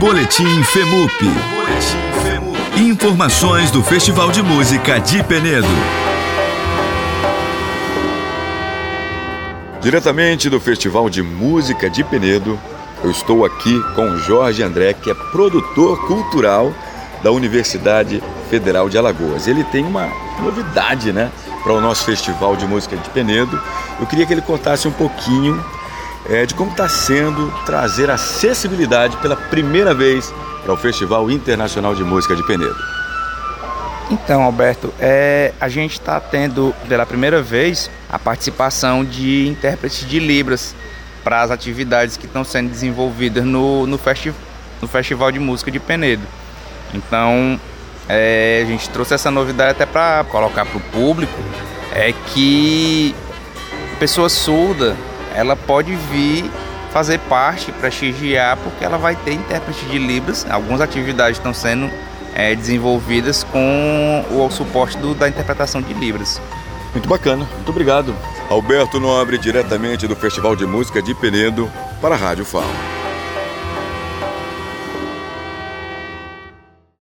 Boletim FEMUP. Boletim FEMUP. Informações do Festival de Música de Penedo. Diretamente do Festival de Música de Penedo, eu estou aqui com Jorge André, que é produtor cultural da Universidade Federal de Alagoas. Ele tem uma novidade, né, para o nosso Festival de Música de Penedo. Eu queria que ele contasse um pouquinho é, de como está sendo trazer acessibilidade pela primeira vez para o Festival Internacional de Música de Penedo. Então, Alberto, é, a gente está tendo pela primeira vez a participação de intérpretes de Libras para as atividades que estão sendo desenvolvidas no, no, festi no Festival de Música de Penedo. Então, é, a gente trouxe essa novidade até para colocar para o público é que pessoa surda ela pode vir fazer parte, prestigiar, porque ela vai ter intérprete de Libras. Algumas atividades estão sendo é, desenvolvidas com o suporte do, da interpretação de Libras. Muito bacana, muito obrigado. Alberto Nobre, diretamente do Festival de Música de Penedo, para a Rádio Fala.